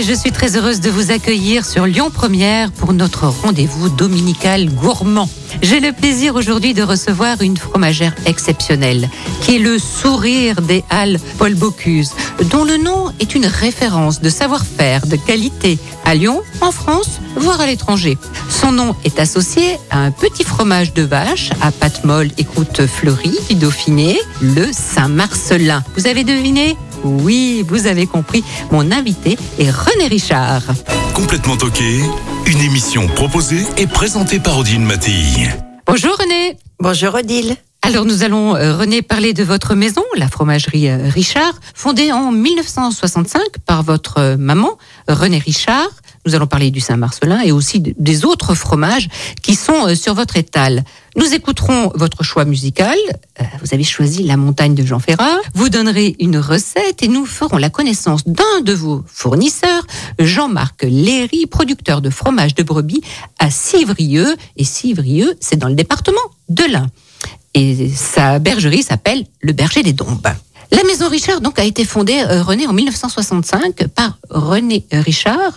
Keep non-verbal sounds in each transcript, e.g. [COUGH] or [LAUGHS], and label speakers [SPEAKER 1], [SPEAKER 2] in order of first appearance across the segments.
[SPEAKER 1] Je suis très heureuse de vous accueillir sur Lyon Première pour notre rendez-vous dominical gourmand. J'ai le plaisir aujourd'hui de recevoir une fromagère exceptionnelle, qui est le sourire des Halles Paul Bocuse, dont le nom est une référence de savoir-faire, de qualité à Lyon, en France, voire à l'étranger. Son nom est associé à un petit fromage de vache à pâte molle et croûte fleurie du Dauphiné, le Saint-Marcelin. Vous avez deviné? Oui, vous avez compris. Mon invité est René Richard.
[SPEAKER 2] Complètement toqué, une émission proposée et présentée par Odile Mattei.
[SPEAKER 1] Bonjour René.
[SPEAKER 3] Bonjour Odile.
[SPEAKER 1] Alors nous allons, euh, René, parler de votre maison, la fromagerie euh, Richard, fondée en 1965 par votre euh, maman, René Richard. Nous allons parler du Saint-Marcelin et aussi de- des autres fromages qui sont euh, sur votre étal. Nous écouterons votre choix musical. Euh, Vous avez choisi La montagne de Jean Ferrat. Vous donnerez une recette et nous ferons la connaissance d'un de vos fournisseurs, Jean-Marc Léry, producteur de fromage de brebis à Civrieux. Et Civrieux, c'est dans le département de l'Ain. Et sa bergerie s'appelle le Berger des Dombes. La maison Richard donc a été fondée, euh, René, en 1965 par René Richard,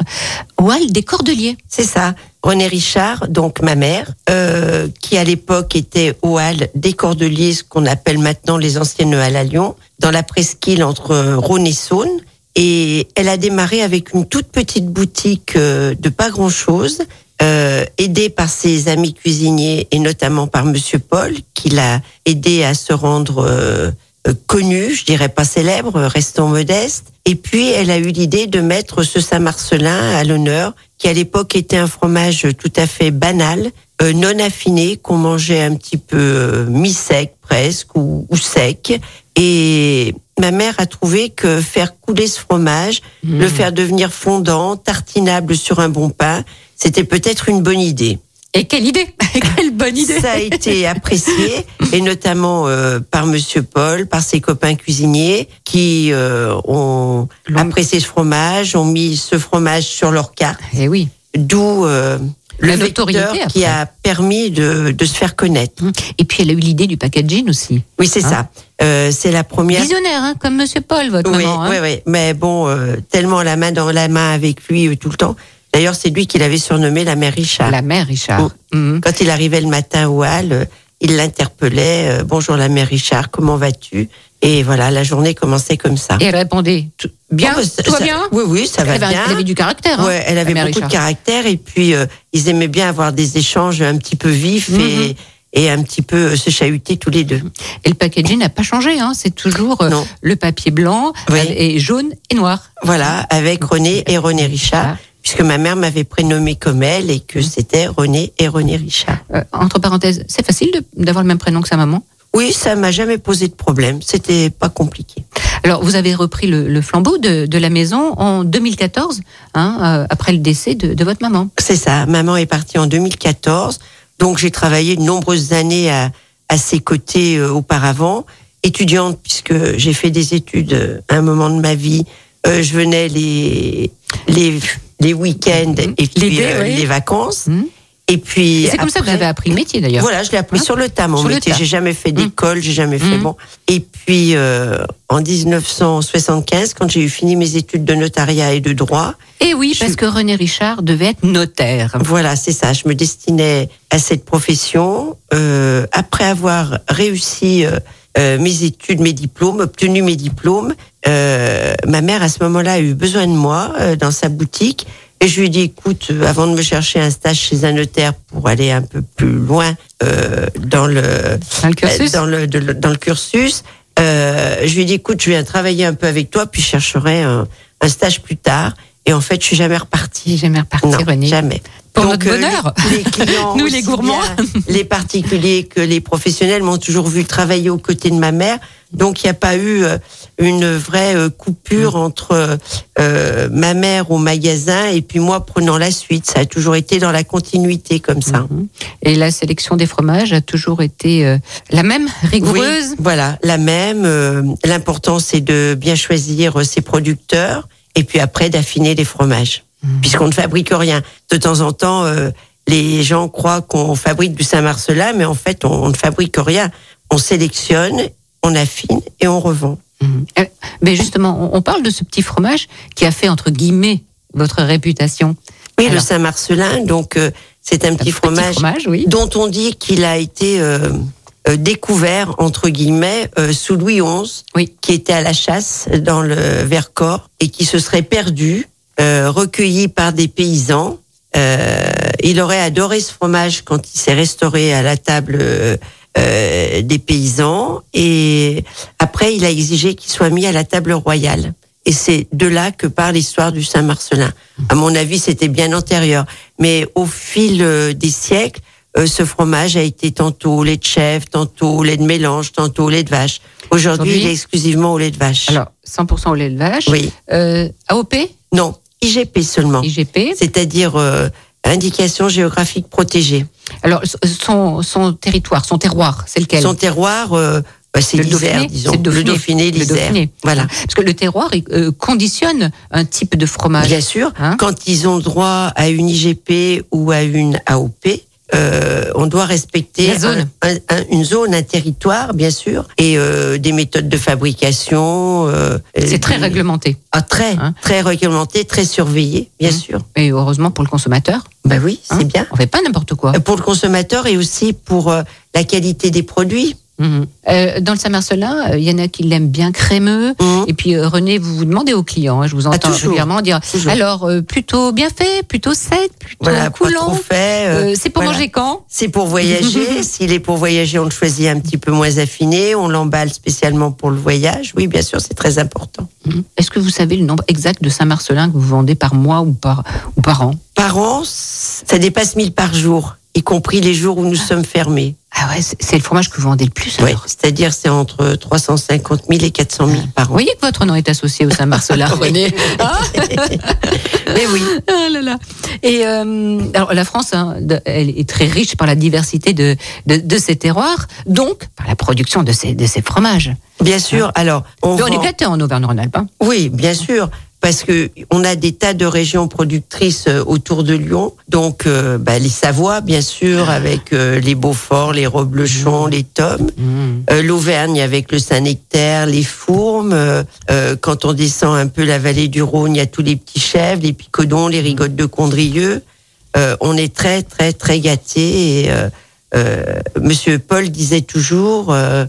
[SPEAKER 1] au hall des Cordeliers.
[SPEAKER 3] C'est ça. René Richard, donc ma mère, euh, qui à l'époque était au hall des Cordeliers, ce qu'on appelle maintenant les anciennes halles à Lyon, dans la presqu'île entre euh, Rhône et Saône. Et elle a démarré avec une toute petite boutique euh, de pas grand-chose, euh, aidée par ses amis cuisiniers et notamment par Monsieur Paul, qui l'a aidé à se rendre euh, euh, connu, je dirais pas célèbre, restant modeste. Et puis, elle a eu l'idée de mettre ce Saint-Marcelin à l'honneur, qui à l'époque était un fromage tout à fait banal, euh, non affiné, qu'on mangeait un petit peu euh, mi-sec presque ou, ou sec. Et ma mère a trouvé que faire couler ce fromage, le faire devenir fondant, tartinable sur un bon pain, c'était peut-être une bonne idée.
[SPEAKER 1] Et quelle idée [LAUGHS] Quelle bonne idée
[SPEAKER 3] Ça a été apprécié, et notamment euh, par Monsieur Paul, par ses copains cuisiniers, qui euh, ont apprécié ce fromage, ont mis ce fromage sur leur carte,
[SPEAKER 1] Eh oui.
[SPEAKER 3] d'où euh, le
[SPEAKER 1] notoriété,
[SPEAKER 3] qui a permis de, de se faire connaître.
[SPEAKER 1] Et puis elle a eu l'idée du packaging aussi.
[SPEAKER 3] Oui, c'est
[SPEAKER 1] Hein
[SPEAKER 3] ça. Euh, c'est la première.
[SPEAKER 1] Visionnaire, hein, comme Monsieur Paul, votre
[SPEAKER 3] Oui,
[SPEAKER 1] maman. hein.
[SPEAKER 3] oui, oui. Mais bon, euh, tellement la main dans la main avec lui euh, tout le temps. D'ailleurs, c'est lui qui l'avait surnommé la mère Richard.
[SPEAKER 1] La mère Richard. Mhm.
[SPEAKER 3] Quand il arrivait le matin au hall, euh, il l'interpellait. euh, Bonjour la mère Richard, comment vas-tu? Et voilà, la journée commençait comme ça.
[SPEAKER 1] Et elle répondait bien,
[SPEAKER 3] Oh, bah, ça-
[SPEAKER 1] bien?
[SPEAKER 3] Oui, oui, ça va
[SPEAKER 1] avait,
[SPEAKER 3] bien.
[SPEAKER 1] elle avait du caractère. hein,
[SPEAKER 3] elle avait beaucoup de caractère et puis euh, ils aimaient bien avoir des échanges un petit peu vifs
[SPEAKER 1] Mhm.
[SPEAKER 3] et, et un petit peu se chahuter tous les deux.
[SPEAKER 1] Et le packaging n'a pas changé. Hein, c'est toujours
[SPEAKER 3] Non.
[SPEAKER 1] le papier blanc
[SPEAKER 3] Oui.
[SPEAKER 1] et jaune et noir.
[SPEAKER 3] Voilà, avec René et René Richard. Puisque ma mère m'avait prénommé comme elle et que c'était René et René Richard.
[SPEAKER 1] Euh, entre parenthèses, c'est facile d'avoir le même prénom que sa maman?
[SPEAKER 3] Oui, ça m'a jamais posé de problème. C'était pas compliqué.
[SPEAKER 1] Alors, vous avez repris le, le flambeau de, de la maison en 2014, hein, euh, après le décès de, de votre maman.
[SPEAKER 3] C'est ça. Maman est partie en 2014, donc j'ai travaillé de nombreuses années à, à ses côtés euh, auparavant, étudiante puisque j'ai fait des études à un moment de ma vie. Euh, je venais les les les week-ends et puis
[SPEAKER 1] L'été,
[SPEAKER 3] euh,
[SPEAKER 1] oui.
[SPEAKER 3] les vacances.
[SPEAKER 1] Mhm.
[SPEAKER 3] Et puis
[SPEAKER 1] C'est comme ça que vous avez appris le métier d'ailleurs.
[SPEAKER 3] Voilà, je l'ai appris
[SPEAKER 1] Hein
[SPEAKER 3] sur le tas, mon métier. J'ai jamais fait d'école, j'ai jamais fait
[SPEAKER 1] Mhm.
[SPEAKER 3] bon. Et puis euh, en 1975, quand j'ai eu fini mes études de notariat et de droit,
[SPEAKER 1] Et oui,
[SPEAKER 3] Je
[SPEAKER 1] parce que René Richard devait être notaire.
[SPEAKER 3] voilà, c'est ça. Je me destinais à cette profession. Euh, après avoir réussi euh, mes études, mes diplômes, obtenu mes diplômes, euh, ma mère à ce moment-là a eu besoin de moi euh, dans sa boutique. Et je lui ai dit, écoute, euh, avant de me chercher un stage chez un notaire pour aller un peu plus loin euh, dans le
[SPEAKER 1] Dans le cursus
[SPEAKER 3] dans le, de- dans le cursus, euh, je lui ai dit, écoute, je viens travailler un peu avec toi, puis je chercherai un, un stage plus tard. Et en fait, je suis jamais repartie.
[SPEAKER 1] jamais reparti,
[SPEAKER 3] Non,
[SPEAKER 1] René.
[SPEAKER 3] jamais.
[SPEAKER 1] Pour
[SPEAKER 3] Donc,
[SPEAKER 1] notre
[SPEAKER 3] euh,
[SPEAKER 1] bonheur.
[SPEAKER 3] les, les clients, [LAUGHS]
[SPEAKER 1] Nous, les gourmands.
[SPEAKER 3] les particuliers que les professionnels m'ont toujours vu travailler aux côtés de ma mère. Donc, il n'y a pas eu euh, une vraie euh, coupure entre euh, ma mère au magasin et puis moi prenant la suite. Ça a toujours été dans la continuité comme ça.
[SPEAKER 1] Mhm. Et la sélection des fromages a toujours été euh, la même, rigoureuse?
[SPEAKER 3] Oui, voilà, la même. L'important, c'est de bien choisir ses producteurs et puis après d'affiner les fromages. Puisqu'on ne fabrique rien. De temps en temps, euh, les gens croient qu'on fabrique du Saint-Marcelin, mais en fait, on, on ne fabrique rien. On sélectionne, on affine et on revend.
[SPEAKER 1] Mhm. Euh, Mais justement, on parle de ce petit fromage qui a fait, entre guillemets, votre réputation.
[SPEAKER 3] Oui, le. Saint-Marcelin, donc euh, c'est un petit fromage,
[SPEAKER 1] fromage, oui.
[SPEAKER 3] dont on dit qu'il a été euh, euh, découvert entre guillemets euh, sous Louis XI,
[SPEAKER 1] Oui.
[SPEAKER 3] qui était à la chasse dans le Vercors et qui se serait perdu, euh, recueilli par des paysans. Euh, il aurait adoré ce fromage quand il s'est restauré à la table euh, euh, des paysans et après il a exigé qu'il soit mis à la table royale. Et c'est de là que part l'histoire du Saint-Marcelin. À mon avis, c'était bien antérieur. Mais au fil euh, des siècles, euh, ce fromage a été tantôt lait de chèvre, tantôt lait de mélange, tantôt lait de vache. Aujourd'hui,
[SPEAKER 1] Aujourd'hui-
[SPEAKER 3] il est exclusivement au lait de vache.
[SPEAKER 1] Alors, 100% au lait de vache.
[SPEAKER 3] Oui.
[SPEAKER 1] Euh, AOP,
[SPEAKER 3] Non, IGP seulement.
[SPEAKER 1] IGP.
[SPEAKER 3] C'est-à-dire euh, indication géographique protégée.
[SPEAKER 1] Alors, son, son territoire, son terroir, c'est lequel?
[SPEAKER 3] Son terroir, euh, bah, c'est
[SPEAKER 1] Le
[SPEAKER 3] l'Isère,
[SPEAKER 1] Dauphiné,
[SPEAKER 3] disons.
[SPEAKER 1] le Dauphiné.
[SPEAKER 3] Le Dauphiné,
[SPEAKER 1] Le. Dauphiné.
[SPEAKER 3] Voilà.
[SPEAKER 1] Parce que le terroir euh, conditionne un type de fromage.
[SPEAKER 3] Bien sûr,
[SPEAKER 1] Hein?
[SPEAKER 3] Quand ils ont droit à une IGP ou à une AOP, euh, on doit respecter
[SPEAKER 1] La zone.
[SPEAKER 3] un- un- un- une zone, un territoire, bien sûr, et euh, des méthodes de fabrication. euh,
[SPEAKER 1] C'est très réglementé.
[SPEAKER 3] Ah, très,
[SPEAKER 1] Hein
[SPEAKER 3] très réglementé, très surveillé, bien
[SPEAKER 1] Hein
[SPEAKER 3] sûr.
[SPEAKER 1] Et heureusement pour le consommateur.
[SPEAKER 3] Ben oui, c'est
[SPEAKER 1] hein.
[SPEAKER 3] bien.
[SPEAKER 1] On fait pas n'importe quoi.
[SPEAKER 3] Euh, Pour le consommateur et aussi pour euh, la qualité des produits.
[SPEAKER 1] Euh, dans le Saint-Marcelin, euh, il y en a qui l'aiment bien crémeux.
[SPEAKER 3] Mhm.
[SPEAKER 1] Et puis euh, René, vous vous demandez aux clients, hein, je vous entends
[SPEAKER 3] Ah, toujours.
[SPEAKER 1] régulièrement dire,
[SPEAKER 3] Toujours.
[SPEAKER 1] alors plutôt bien fait, plutôt sec, plutôt
[SPEAKER 3] Voilà,
[SPEAKER 1] coulant. c'est pour
[SPEAKER 3] voilà.
[SPEAKER 1] manger quand?
[SPEAKER 3] C'est pour voyager. [LAUGHS] S'il est pour voyager, on le choisit un petit peu moins affiné. On l'emballe spécialement pour le voyage. Oui, bien sûr, c'est très important.
[SPEAKER 1] Mhm. Est-ce que vous savez le nombre exact de Saint-Marcelin que vous vendez par mois ou par, ou par an?
[SPEAKER 3] Par an, ça dépasse 1000 par jour, y compris les jours où nous sommes fermés.
[SPEAKER 1] Ah ouais, c'est le fromage que vous vendez le plus
[SPEAKER 3] Oui,
[SPEAKER 1] alors.
[SPEAKER 3] c'est-à-dire c'est entre 350 000 et 400 000 par
[SPEAKER 1] Vous
[SPEAKER 3] an.
[SPEAKER 1] voyez que votre nom est associé au Saint-Marcelin, René. [LAUGHS] [LAUGHS] Ah
[SPEAKER 3] Mais oui,
[SPEAKER 1] Ah là là. Et euh, alors la France, hein, elle est très riche par la diversité de, de, de ses terroirs, donc par la production de ses, de ses fromages.
[SPEAKER 3] bien sûr. Alors, on,
[SPEAKER 1] Mais on est
[SPEAKER 3] vend-
[SPEAKER 1] gâtés en Auvergne-Rhône-Alpes. hein.
[SPEAKER 3] Oui, bien sûr. Parce que on a des tas de régions productrices euh, autour de Lyon, donc euh, bah, les Savoies, bien sûr, avec euh, les Beaufort, les Roblechons, les Tomes, Euh, l'Auvergne avec le Saint-Nectaire, les Fourmes. quand on descend un peu la vallée du Rhône, il y a tous les petits chèvres, les picodons, les rigottes de Condrieu. Euh, on est très, très, très gâtés. Et, Monsieur Paul disait toujours, euh,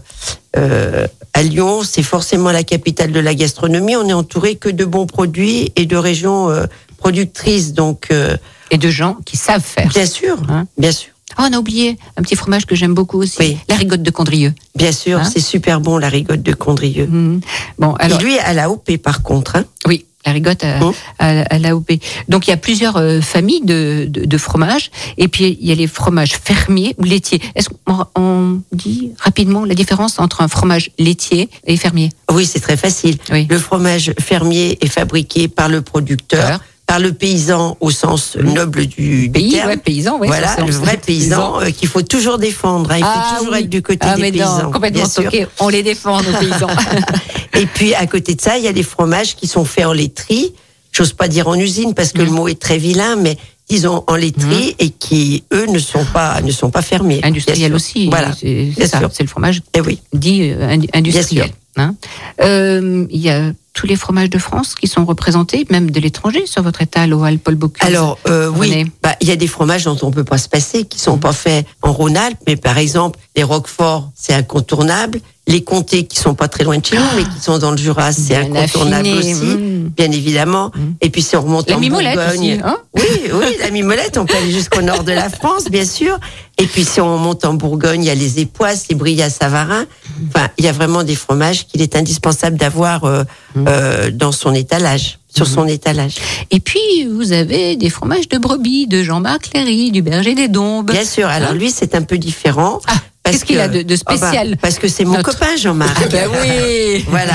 [SPEAKER 3] euh, à Lyon, c'est forcément la capitale de la gastronomie. On est entouré que de bons produits et de régions euh, productrices. Donc, euh,
[SPEAKER 1] Et de gens qui savent faire.
[SPEAKER 3] bien sûr,
[SPEAKER 1] Hein
[SPEAKER 3] bien sûr,
[SPEAKER 1] Oh, on a oublié un petit fromage que j'aime beaucoup aussi,
[SPEAKER 3] Oui.
[SPEAKER 1] la rigotte de Condrieu.
[SPEAKER 3] bien sûr,
[SPEAKER 1] Hein
[SPEAKER 3] c'est super bon la rigotte de Condrieu.
[SPEAKER 1] Mhm. Bon, alors
[SPEAKER 3] Et lui à la OP par contre. Hein.
[SPEAKER 1] oui, la rigotte à,
[SPEAKER 3] Oh.
[SPEAKER 1] à, à l'AOP. Donc il y a plusieurs euh, familles de, de, de fromages, et puis il y a les fromages fermiers ou laitiers. Est-ce qu'on on dit rapidement la différence entre un fromage laitier et fermier?
[SPEAKER 3] Oui, c'est très facile.
[SPEAKER 1] Oui.
[SPEAKER 3] Le fromage fermier est fabriqué par le producteur. Par le paysan au sens noble du, terme.
[SPEAKER 1] ouais, paysan, ouais.
[SPEAKER 3] voilà, le vrai [LAUGHS] paysan euh, qu'il faut toujours défendre. hein. Il faut
[SPEAKER 1] Ah
[SPEAKER 3] toujours
[SPEAKER 1] oui.
[SPEAKER 3] être du côté
[SPEAKER 1] ah,
[SPEAKER 3] des
[SPEAKER 1] mais non,
[SPEAKER 3] paysans.
[SPEAKER 1] complètement
[SPEAKER 3] bien sûr.
[SPEAKER 1] On les défend, nos paysans. [LAUGHS]
[SPEAKER 3] Et puis à côté de ça, il y a des fromages qui sont faits en laiterie. J'ose pas dire en usine parce que
[SPEAKER 1] Mhm.
[SPEAKER 3] le mot est très vilain, mais disons en laiterie et qui eux ne sont pas ne sont pas fermés.
[SPEAKER 1] Industriel aussi.
[SPEAKER 3] Voilà.
[SPEAKER 1] C'est ça,
[SPEAKER 3] sûr.
[SPEAKER 1] c'est le fromage
[SPEAKER 3] Eh oui.
[SPEAKER 1] dit euh, indu- industriel. hein. Euh, Il y a tous les fromages de France qui sont représentés, même de l'étranger, sur votre étal au Paul Bocuse.
[SPEAKER 3] Alors euh, oui, bah, il y a des fromages dont on peut pas se passer, qui sont pas faits en Rhône-Alpes, mais par exemple les Roquefort, c'est incontournable. Les comtés qui sont pas très loin de chez nous, mais qui sont dans le Jura, c'est incontournable
[SPEAKER 1] affiné,
[SPEAKER 3] aussi,
[SPEAKER 1] mm.
[SPEAKER 3] bien évidemment. Et puis si on remonte
[SPEAKER 1] la
[SPEAKER 3] en
[SPEAKER 1] mimolette
[SPEAKER 3] Bourgogne,
[SPEAKER 1] aussi. Hein
[SPEAKER 3] oui, oui, la mimolette, on peut aller jusqu'au nord de la [LAUGHS] France, bien sûr. Et puis si on monte en Bourgogne, il y a les époisses, les brilles à Savarin. Enfin, il y a vraiment des fromages qu'il est indispensable d'avoir euh,
[SPEAKER 1] Mm.
[SPEAKER 3] euh, dans son étalage, sur
[SPEAKER 1] Mm-hmm.
[SPEAKER 3] son étalage.
[SPEAKER 1] Et puis, vous avez des fromages de brebis, de Jean-Marc Léry, du berger des Dombes.
[SPEAKER 3] Bien sûr. Alors
[SPEAKER 1] Hein
[SPEAKER 3] lui, c'est un peu différent.
[SPEAKER 1] Ah, qu'est-ce qu'il a de- de
[SPEAKER 3] Ah bah,
[SPEAKER 1] spécial
[SPEAKER 3] Parce que c'est mon
[SPEAKER 1] Notre-
[SPEAKER 3] copain Jean-Marc.
[SPEAKER 1] Ben oui [LAUGHS]
[SPEAKER 3] Voilà,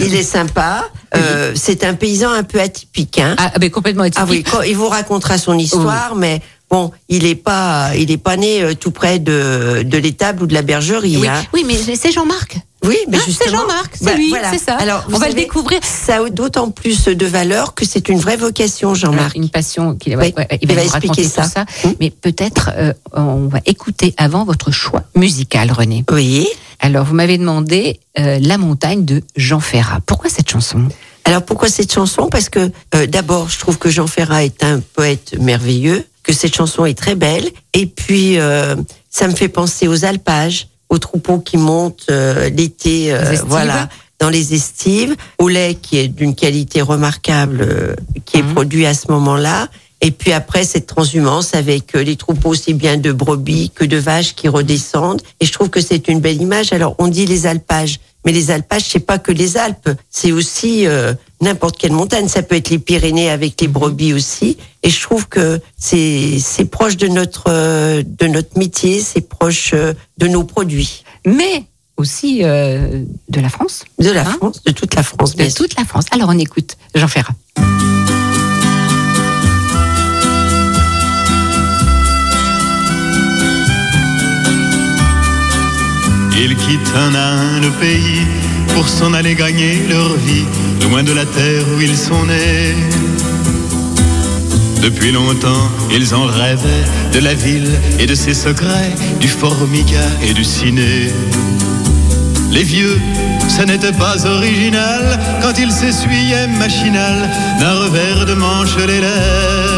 [SPEAKER 3] il est sympa. Euh, c'est un paysan un peu atypique. Hein.
[SPEAKER 1] Ah, ben complètement
[SPEAKER 3] Ah oui,
[SPEAKER 1] atypique.
[SPEAKER 3] il vous racontera son histoire, mais bon, il est pas, il est pas né euh, tout près de, de l'étable ou de la bergerie.
[SPEAKER 1] Oui,
[SPEAKER 3] hein.
[SPEAKER 1] oui, mais c'est Jean-Marc.
[SPEAKER 3] Oui, mais
[SPEAKER 1] Ah, c'est
[SPEAKER 3] justement.
[SPEAKER 1] Jean-Marc, c'est
[SPEAKER 3] bah,
[SPEAKER 1] lui,
[SPEAKER 3] voilà.
[SPEAKER 1] c'est ça.
[SPEAKER 3] Alors,
[SPEAKER 1] On va le découvrir.
[SPEAKER 3] Ça a d'autant plus de valeur que c'est une vraie vocation,
[SPEAKER 1] Alors,
[SPEAKER 3] Jean-Marc.
[SPEAKER 1] une passion qu'il
[SPEAKER 3] Oui,
[SPEAKER 1] ouais, il
[SPEAKER 3] il
[SPEAKER 1] va
[SPEAKER 3] expliquer
[SPEAKER 1] tout
[SPEAKER 3] ça. Hmm.
[SPEAKER 1] Mais peut-être euh, on va écouter avant votre choix musical, René.
[SPEAKER 3] Oui.
[SPEAKER 1] Alors, vous m'avez demandé euh, La montagne de Jean Ferrat. Pourquoi cette chanson?
[SPEAKER 3] Alors pourquoi cette chanson? Parce que euh, d'abord, je trouve que Jean Ferrat est un poète merveilleux, que cette chanson est très belle, et puis euh, ça me fait penser aux alpages, aux troupeaux qui montent euh, l'été, euh, voilà, dans les estives, au lait qui est d'une qualité remarquable, euh, qui est
[SPEAKER 1] Mhm.
[SPEAKER 3] produit à ce moment-là. Et puis après cette transhumance avec euh, les troupeaux aussi bien de brebis que de vaches qui redescendent. Et je trouve que c'est une belle image. Alors on dit les alpages, mais les alpages c'est pas que les Alpes, c'est aussi euh, n'importe quelle montagne. Ça peut être les Pyrénées avec les brebis aussi. Et je trouve que c'est c'est proche de notre euh, de notre métier, c'est proche euh, de nos produits,
[SPEAKER 1] Mais aussi de la France,
[SPEAKER 3] de la
[SPEAKER 1] Hein
[SPEAKER 3] France, de toute la France,
[SPEAKER 1] de
[SPEAKER 3] bien sûr.
[SPEAKER 1] toute la France. Alors, on écoute Jean Ferrat.
[SPEAKER 4] Ils quittent un à un le pays pour s'en aller gagner leur vie, loin de la terre où ils sont nés. Depuis longtemps, ils en rêvaient de la ville et de ses secrets, du formica et du ciné. Les vieux, ça n'était pas original quand ils s'essuyaient machinal d'un revers de manche les lèvres.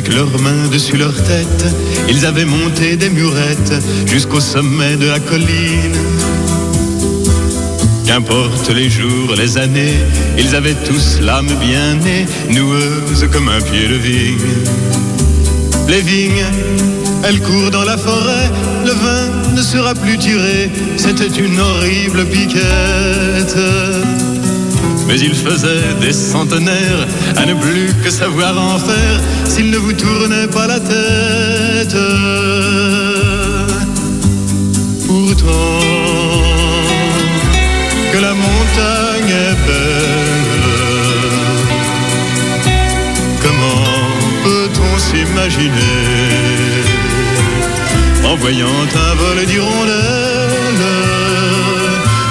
[SPEAKER 4] Avec leurs mains dessus leur tête, ils avaient monté des murettes jusqu'au sommet de la colline. Qu'importe les jours, les années, ils avaient tous l'âme bien née, noueuse comme un pied de vigne. Les vignes, elles courent dans la forêt, le vin ne sera plus tiré, c'était une horrible piquette. Mais il faisait des centenaires à ne plus que savoir en faire s'il ne vous tournait pas la tête. Pourtant, que la montagne est belle, comment peut-on s'imaginer en voyant un vol d'hirondelles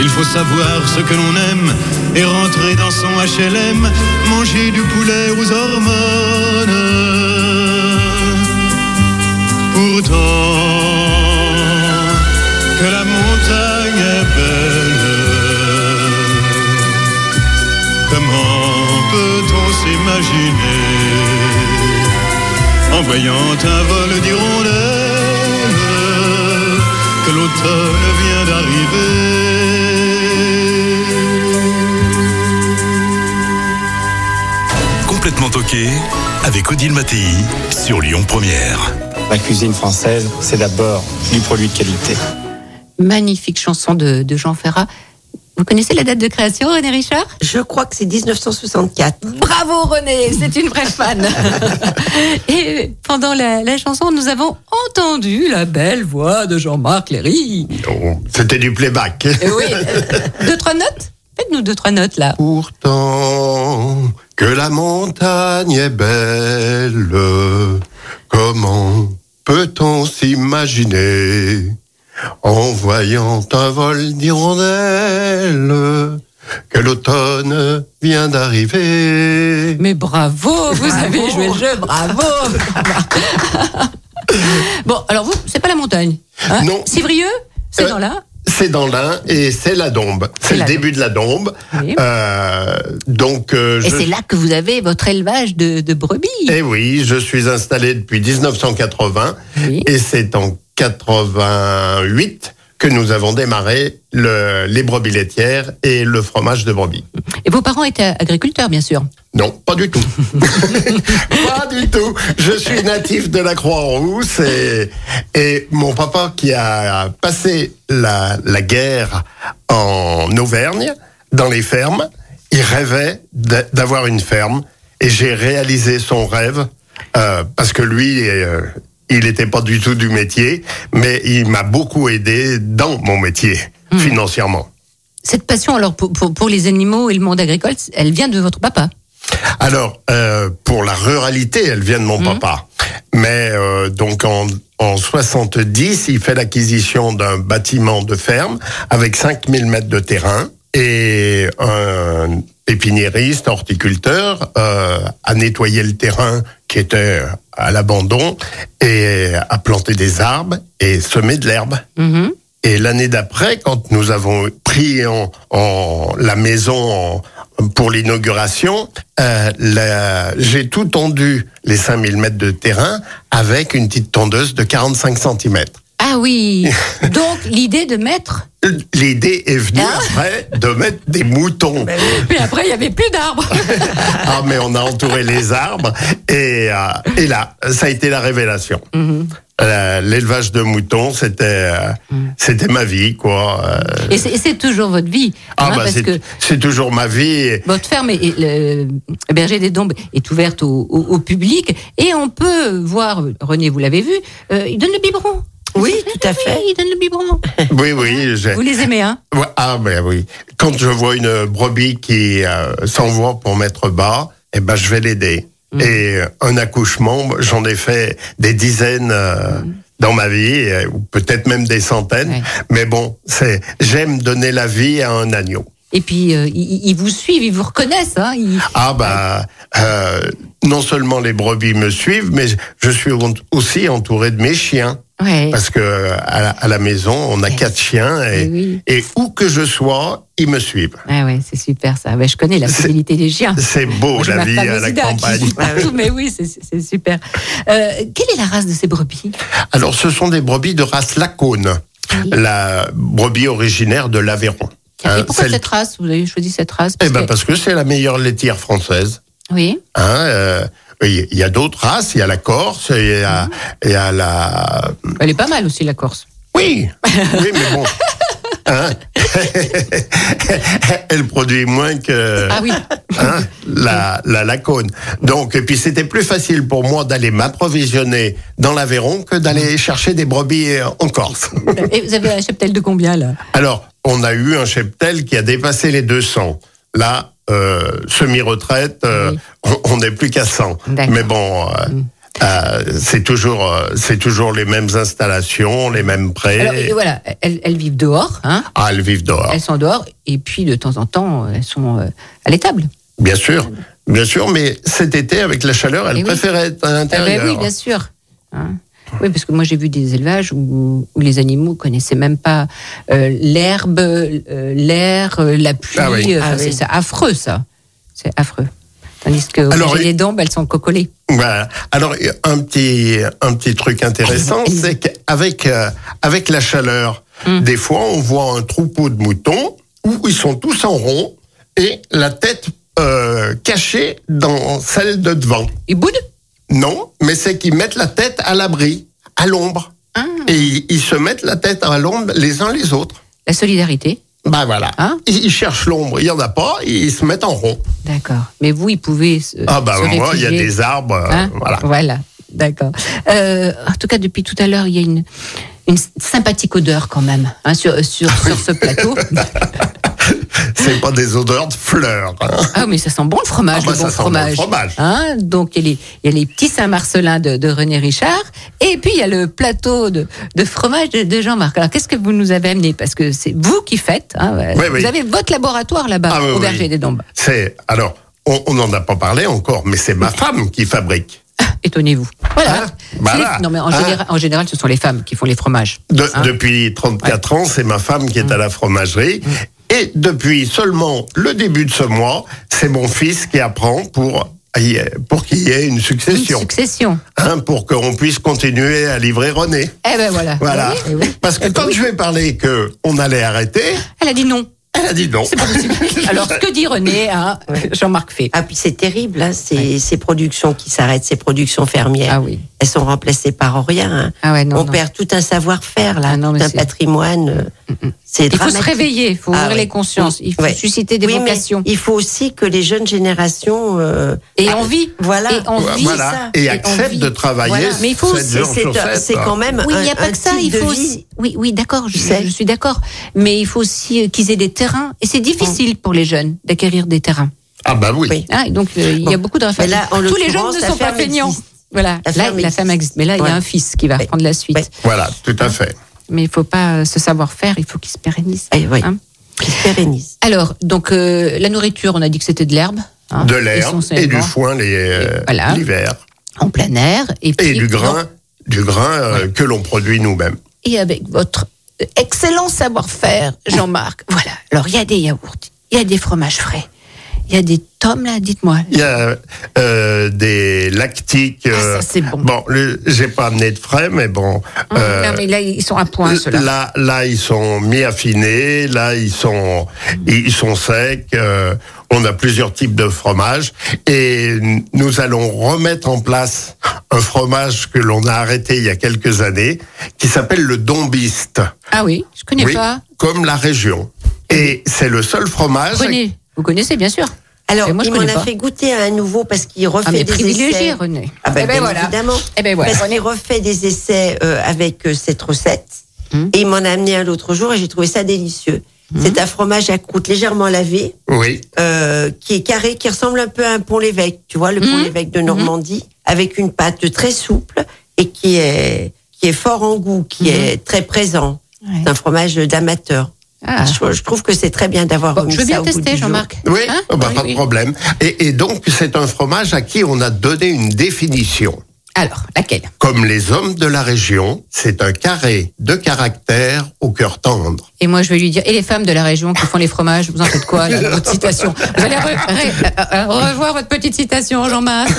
[SPEAKER 4] Il faut savoir ce que l'on aime et rentrer dans son HLM, manger du poulet aux hormones. Pourtant, que la montagne est belle, comment peut-on s'imaginer en voyant un vol d'hirondelles que l'automne vient d'arriver?
[SPEAKER 2] Complètement toqué avec Odile Mattei sur Lyon Première.
[SPEAKER 5] La cuisine française, c'est d'abord du produit de qualité.
[SPEAKER 1] Magnifique chanson de, de Jean Ferrat. Vous connaissez la date de création, René Richard?
[SPEAKER 3] Je crois que c'est 1964.
[SPEAKER 1] Bravo René, c'est une vraie fan. [LAUGHS] Et pendant la, la chanson, nous avons entendu la belle voix de Jean-Marc Léry.
[SPEAKER 5] Oh, C'était du playback.
[SPEAKER 1] Oui, [LAUGHS] deux, trois notes? Faites-nous deux, trois notes là.
[SPEAKER 5] Pourtant que la montagne est belle, comment peut-on s'imaginer en voyant un vol d'hirondelles que l'automne vient d'arriver?
[SPEAKER 1] Mais bravo, vous avez joué le jeu, bravo. [LAUGHS] Bon, alors vous, c'est pas la montagne hein?
[SPEAKER 5] Non.
[SPEAKER 1] Civrieux C'est
[SPEAKER 5] Euh,
[SPEAKER 1] dans là
[SPEAKER 5] C'est dans l'Ain et c'est la Dombe. C'est le début de la Dombe.
[SPEAKER 1] Oui.
[SPEAKER 5] Euh, donc, euh,
[SPEAKER 1] Et
[SPEAKER 5] je-
[SPEAKER 1] c'est là que vous avez votre élevage de, de brebis.
[SPEAKER 5] Eh oui, je suis installé depuis 1980
[SPEAKER 1] Oui.
[SPEAKER 5] et c'est en 88 que nous avons démarré le, les brebis laitières et le fromage de brebis.
[SPEAKER 1] Et vos parents étaient agriculteurs, bien sûr.
[SPEAKER 5] Non, pas du tout. [LAUGHS] pas du tout. Je suis natif de la Croix-Rousse et, et mon papa qui a passé la, la guerre en Auvergne, dans les fermes, il rêvait d'a- d'avoir une ferme et j'ai réalisé son rêve euh, parce que lui, euh, il n'était pas du tout du métier, mais il m'a beaucoup aidé dans mon métier, financièrement.
[SPEAKER 1] Cette passion, alors, pour, pour, pour les animaux et le monde agricole, elle vient de votre papa?
[SPEAKER 5] Alors, euh, pour la ruralité, elle vient de mon papa. Mais euh, donc en, en 70, il fait l'acquisition d'un bâtiment de ferme avec 5000 mètres de terrain et un pépiniériste, horticulteur, euh, a nettoyé le terrain qui était à l'abandon et a planté des arbres et semé de l'herbe.
[SPEAKER 1] Mhm.
[SPEAKER 5] Et l'année d'après, quand nous avons pris en, en la maison en- pour l'inauguration, euh, j'ai tout tondu les 5000 mètres de terrain avec une petite tondeuse de 45 cm.
[SPEAKER 1] Ah oui [LAUGHS] Donc, l'idée de mettre...
[SPEAKER 5] L'idée est venue
[SPEAKER 1] Ah.
[SPEAKER 5] après de mettre des moutons.
[SPEAKER 1] Mais après, il y avait plus d'arbres. [LAUGHS]
[SPEAKER 5] Ah, mais on a entouré les arbres et, euh, et là, ça a été la révélation. Euh, L'élevage de moutons, c'était euh, c'était ma vie, quoi. Euh,
[SPEAKER 1] Et c'est toujours votre vie.
[SPEAKER 5] ah
[SPEAKER 1] hein,
[SPEAKER 5] bah c'est
[SPEAKER 1] que
[SPEAKER 5] c'est toujours ma vie.
[SPEAKER 1] votre ferme, est, le Berger des Dombes, est ouverte au, au- au public. Et on peut voir, René, vous l'avez vu, euh, il donne le biberon.
[SPEAKER 3] Oui, tout à
[SPEAKER 1] Oui,
[SPEAKER 3] fait.
[SPEAKER 1] il donne le biberon. [LAUGHS]
[SPEAKER 5] Oui, oui. j'ai-
[SPEAKER 1] Vous les aimez, hein?
[SPEAKER 5] Ouais, ah ben oui. Quand je vois une brebis qui euh, s'envoie pour mettre bas, eh ben je vais l'aider.
[SPEAKER 1] Mm.
[SPEAKER 5] Et euh, un accouchement, j'en ai fait des dizaines euh, dans ma vie, ou peut-être même des centaines.
[SPEAKER 1] Mm. Ouais.
[SPEAKER 5] Mais bon, c'est j'aime donner la vie à un agneau.
[SPEAKER 1] Et puis, euh, ils, ils vous suivent, ils vous reconnaissent. Hein ils-
[SPEAKER 5] Ah bah euh, non seulement les brebis me suivent, mais je suis aussi entouré de mes chiens.
[SPEAKER 1] Ouais.
[SPEAKER 5] Parce que à la, à la maison, on a
[SPEAKER 1] Ouais.
[SPEAKER 5] quatre chiens et,
[SPEAKER 1] Eh oui.
[SPEAKER 5] et où que je sois, ils me suivent.
[SPEAKER 1] Ouais, ouais, c'est super ça. Ouais, je connais la fidélité des chiens.
[SPEAKER 5] C'est beau
[SPEAKER 1] Moi,
[SPEAKER 5] la vie à la campagne. [LAUGHS]
[SPEAKER 1] partout, mais oui, c'est- super. Euh, quelle est la race de ces brebis?
[SPEAKER 5] Alors, ce sont des brebis de race lacone, la brebis originaire de l'Aveyron.
[SPEAKER 1] Et
[SPEAKER 5] Hein,
[SPEAKER 1] pourquoi
[SPEAKER 5] celle-
[SPEAKER 1] cette race? Vous avez choisi cette race?
[SPEAKER 5] Eh ben
[SPEAKER 1] que-
[SPEAKER 5] parce que c'est la meilleure laitière française.
[SPEAKER 1] Oui.
[SPEAKER 5] Hein, euh, il y a d'autres races, il y a la Corse, il y a, il y a la.
[SPEAKER 1] Elle est pas mal aussi, la Corse.
[SPEAKER 5] Oui, oui, mais bon. [LAUGHS] Hein? [LAUGHS] Elle produit moins que
[SPEAKER 1] Ah oui.
[SPEAKER 5] hein, la, la lacone. Donc, et puis c'était plus facile pour moi d'aller m'approvisionner dans l'Aveyron que d'aller chercher des brebis en Corse. [LAUGHS]
[SPEAKER 1] Et vous avez un cheptel de combien, là?
[SPEAKER 5] Alors, on a eu un cheptel qui a dépassé les 200. Là, euh, semi-retraite, euh,
[SPEAKER 1] Oui.
[SPEAKER 5] on- n'est plus qu'à 100.
[SPEAKER 1] D'accord.
[SPEAKER 5] Mais bon, euh, euh, c'est toujours, c'est toujours les mêmes installations, les mêmes.
[SPEAKER 1] Alors, et voilà, elles, elles vivent dehors, hein
[SPEAKER 5] Ah, elles vivent dehors.
[SPEAKER 1] Elles sont dehors, et puis de temps en temps, elles sont à l'étable.
[SPEAKER 5] Bien sûr, bien sûr, mais cet été, avec la chaleur, elle
[SPEAKER 1] Eh oui.
[SPEAKER 5] préférait être à
[SPEAKER 1] Ah ben
[SPEAKER 5] l'intérieur.
[SPEAKER 1] oui, bien sûr. Hein. Oui, parce que moi j'ai vu des élevages où, où les animaux connaissaient même pas euh, l'herbe, euh, l'air, euh, la pluie.
[SPEAKER 5] Ah oui.
[SPEAKER 1] euh, enfin,
[SPEAKER 3] Ah
[SPEAKER 1] c'est
[SPEAKER 3] oui.
[SPEAKER 1] c'est affreux ça. C'est affreux. Tandis que
[SPEAKER 5] Alors, il-
[SPEAKER 1] des Dombes, elles sont cocolées.
[SPEAKER 5] Voilà. Alors un petit un petit truc intéressant, c'est qu'avec euh, avec la chaleur,
[SPEAKER 1] Hum.
[SPEAKER 5] des fois on voit un troupeau de moutons où ils sont tous en rond et la tête euh, cachée dans celle de devant.
[SPEAKER 1] Ils boudent?
[SPEAKER 5] Non, mais c'est qu'ils mettent la tête à l'abri, à l'ombre,
[SPEAKER 1] Ah.
[SPEAKER 5] et ils, se mettent la tête à l'ombre les uns les autres.
[SPEAKER 1] La solidarité.
[SPEAKER 5] Bah voilà.
[SPEAKER 1] Hein
[SPEAKER 5] ils, cherchent l'ombre, il y en a pas, ils se mettent en rond.
[SPEAKER 1] D'accord. Mais vous, ils pouvaient se,
[SPEAKER 5] Ah bah
[SPEAKER 1] se
[SPEAKER 5] moi, il y a des arbres, euh,
[SPEAKER 1] Hein
[SPEAKER 5] voilà.
[SPEAKER 1] D'accord. Euh, en tout cas, depuis tout à l'heure, il y a une, une sympathique odeur quand même hein, sur, sur, sur ce plateau. [LAUGHS] [LAUGHS]
[SPEAKER 5] C'est pas des odeurs de fleurs. hein.
[SPEAKER 1] Ah, mais ça sent bon le fromage,
[SPEAKER 5] Ah bah,
[SPEAKER 1] le bon
[SPEAKER 5] ça sent bon
[SPEAKER 1] fromage.
[SPEAKER 5] fromage.
[SPEAKER 1] Hein, donc, il y, a les, il y a les petits Saint-Marcelin de, de René Richard. Et puis, il y a le plateau de, de fromage de, de Jean-Marc. Alors, qu'est-ce que vous nous avez amené? Parce que c'est vous qui faites. hein,
[SPEAKER 5] Oui,
[SPEAKER 1] vous
[SPEAKER 5] oui.
[SPEAKER 1] avez votre laboratoire là-bas,
[SPEAKER 5] Ah
[SPEAKER 1] au
[SPEAKER 5] oui.
[SPEAKER 1] Berger des Dombes.
[SPEAKER 5] C'est alors, on n'en a pas parlé encore, mais c'est ma femme qui fabrique.
[SPEAKER 1] Étonnez-vous. Voilà.
[SPEAKER 5] Hein? Voilà.
[SPEAKER 1] les- non, mais en, général, en général, ce sont les femmes qui font les fromages.
[SPEAKER 5] De-
[SPEAKER 1] Hein?
[SPEAKER 5] Depuis 34 ans, c'est ma femme qui est à la fromagerie. Et depuis seulement le début de ce mois, c'est mon fils qui apprend pour, pour qu'il y ait une
[SPEAKER 1] Une
[SPEAKER 5] succession.
[SPEAKER 1] succession.
[SPEAKER 5] Hein, pour qu'on puisse continuer à livrer René.
[SPEAKER 1] Eh ben voilà.
[SPEAKER 5] Voilà.
[SPEAKER 1] Eh oui, eh oui.
[SPEAKER 5] Parce que quand je lui ai parlé que on allait arrêter,
[SPEAKER 1] Elle a dit non.
[SPEAKER 5] elle a dit non. [LAUGHS]
[SPEAKER 1] Alors, que dit René, hein, Jean-Marc fait.
[SPEAKER 3] Ah, puis c'est terrible, hein, ces, ces productions qui s'arrêtent, ces productions fermières.
[SPEAKER 1] Ah oui.
[SPEAKER 3] Elles sont remplacées par rien. hein.
[SPEAKER 1] Ah ouais, non,
[SPEAKER 3] On
[SPEAKER 1] non.
[SPEAKER 3] perd tout un savoir-faire, là,
[SPEAKER 1] Ah non,
[SPEAKER 3] tout un patrimoine. C'est
[SPEAKER 1] Il faut se réveiller, il faut
[SPEAKER 3] Ah
[SPEAKER 1] ouvrir
[SPEAKER 3] ouais.
[SPEAKER 1] les consciences, il faut
[SPEAKER 3] Ouais.
[SPEAKER 1] susciter des
[SPEAKER 3] Oui,
[SPEAKER 1] vocations.
[SPEAKER 3] il faut aussi que les jeunes générations euh,
[SPEAKER 1] Et envie.
[SPEAKER 3] Voilà.
[SPEAKER 1] Et envie.
[SPEAKER 5] Voilà.
[SPEAKER 3] ça.
[SPEAKER 5] Et acceptent
[SPEAKER 1] envie.
[SPEAKER 5] de travailler
[SPEAKER 3] Voilà.
[SPEAKER 1] Mais il faut
[SPEAKER 5] 7
[SPEAKER 1] aussi-
[SPEAKER 5] jours
[SPEAKER 3] c'est
[SPEAKER 5] sur
[SPEAKER 3] c'est-
[SPEAKER 5] 7.
[SPEAKER 3] c'est quand même
[SPEAKER 1] Oui,
[SPEAKER 3] un,
[SPEAKER 1] il n'y a pas que ça,
[SPEAKER 3] type
[SPEAKER 1] il
[SPEAKER 3] de
[SPEAKER 1] faut
[SPEAKER 3] vie.
[SPEAKER 1] aussi. Oui, oui, d'accord, je, suis d'accord. Mais il faut aussi euh, qu'ils aient des terrains. Et c'est difficile pour les jeunes d'acquérir des terrains.
[SPEAKER 5] Ah bah oui.
[SPEAKER 3] Oui.
[SPEAKER 1] Hein, et donc, euh, il y a
[SPEAKER 3] Bon.
[SPEAKER 1] beaucoup de
[SPEAKER 3] là, en
[SPEAKER 1] Tous les jeunes ne sont pas feignants. Voilà,
[SPEAKER 3] La
[SPEAKER 1] là,
[SPEAKER 3] ferme
[SPEAKER 1] la femme
[SPEAKER 3] existe.
[SPEAKER 1] Mais là, il y a un fils qui va
[SPEAKER 3] Ouais.
[SPEAKER 1] prendre la suite.
[SPEAKER 3] Ouais.
[SPEAKER 5] Voilà, tout à fait.
[SPEAKER 1] Mais il ne faut pas euh, ce savoir-faire, il faut qu'il se pérennise.
[SPEAKER 3] Eh oui.
[SPEAKER 1] Hein.
[SPEAKER 3] Qui se pérennise.
[SPEAKER 1] Alors, donc, euh, la nourriture, on a dit que c'était de l'herbe. hein,
[SPEAKER 5] De l'herbe et du foin les, euh,
[SPEAKER 1] Voilà.
[SPEAKER 5] l'hiver.
[SPEAKER 1] En plein air. Et,
[SPEAKER 5] Et
[SPEAKER 1] puis,
[SPEAKER 5] du grain, du grain euh, que l'on produit nous-mêmes.
[SPEAKER 1] et avec votre excellent savoir-faire, Jean-Marc. Voilà. Alors, il y a des yaourts, il y a des fromages frais, il y a des tomes, là, dites-moi.
[SPEAKER 5] Il y a euh, des lactiques.
[SPEAKER 1] Ah, ça,
[SPEAKER 5] euh,
[SPEAKER 1] c'est bon.
[SPEAKER 5] Bon, j'ai pas amené de frais, mais bon. euh,
[SPEAKER 1] non, mais là, ils sont à point, ceux-là.
[SPEAKER 5] Là, là, ils sont mi-affinés. Là, ils sont, ils sont secs. on a plusieurs types de fromages et nous allons remettre en place un fromage que l'on a arrêté il y a quelques années, qui s'appelle le dombiste.
[SPEAKER 1] Ah oui, je connais
[SPEAKER 5] Oui,
[SPEAKER 1] pas.
[SPEAKER 5] comme la région. Et c'est le seul fromage.
[SPEAKER 1] René, vous connaissez, bien sûr.
[SPEAKER 3] Alors,
[SPEAKER 1] moi, je
[SPEAKER 3] il m'en a
[SPEAKER 1] pas.
[SPEAKER 3] fait goûter à un nouveau parce qu'il refait
[SPEAKER 1] Ah, mais
[SPEAKER 3] des
[SPEAKER 1] privilégié,
[SPEAKER 3] essais.
[SPEAKER 1] René.
[SPEAKER 3] Ah ben,
[SPEAKER 1] Eh ben
[SPEAKER 3] bien
[SPEAKER 1] voilà.
[SPEAKER 3] évidemment.
[SPEAKER 1] Eh ben voilà.
[SPEAKER 3] Parce qu'il refait des essais euh, avec euh, cette recette.
[SPEAKER 1] Hum.
[SPEAKER 3] Et il m'en a amené un l'autre jour et j'ai trouvé ça délicieux.
[SPEAKER 1] Hum.
[SPEAKER 3] C'est un fromage à croûte légèrement lavé,
[SPEAKER 5] Oui.
[SPEAKER 3] euh, qui est carré, qui ressemble un peu à un pont l'évêque. Tu vois, le pont
[SPEAKER 1] Hum.
[SPEAKER 3] l'évêque de Normandie, avec une pâte très souple et qui est, qui est fort en goût, qui est très présent.
[SPEAKER 1] Ouais.
[SPEAKER 3] C'est un fromage d'amateur.
[SPEAKER 1] Ah.
[SPEAKER 3] Je, je trouve que c'est très bien d'avoir
[SPEAKER 1] Bon,
[SPEAKER 3] remis
[SPEAKER 1] je veux bien tester. Jean-Marc.
[SPEAKER 5] Oui,
[SPEAKER 1] Hein
[SPEAKER 5] oh, bah,
[SPEAKER 1] Oui,
[SPEAKER 5] pas
[SPEAKER 1] oui.
[SPEAKER 5] de problème. Et, et donc, c'est un fromage à qui on a donné une définition.
[SPEAKER 1] Alors, laquelle?
[SPEAKER 5] Comme les hommes de la région, c'est un carré de caractère au cœur tendre.
[SPEAKER 1] Et moi, je vais lui dire, et les femmes de la région qui font les fromages, vous en faites quoi, là, votre citation? Vous allez re- re- euh, revoir votre petite citation, Jean-Marc.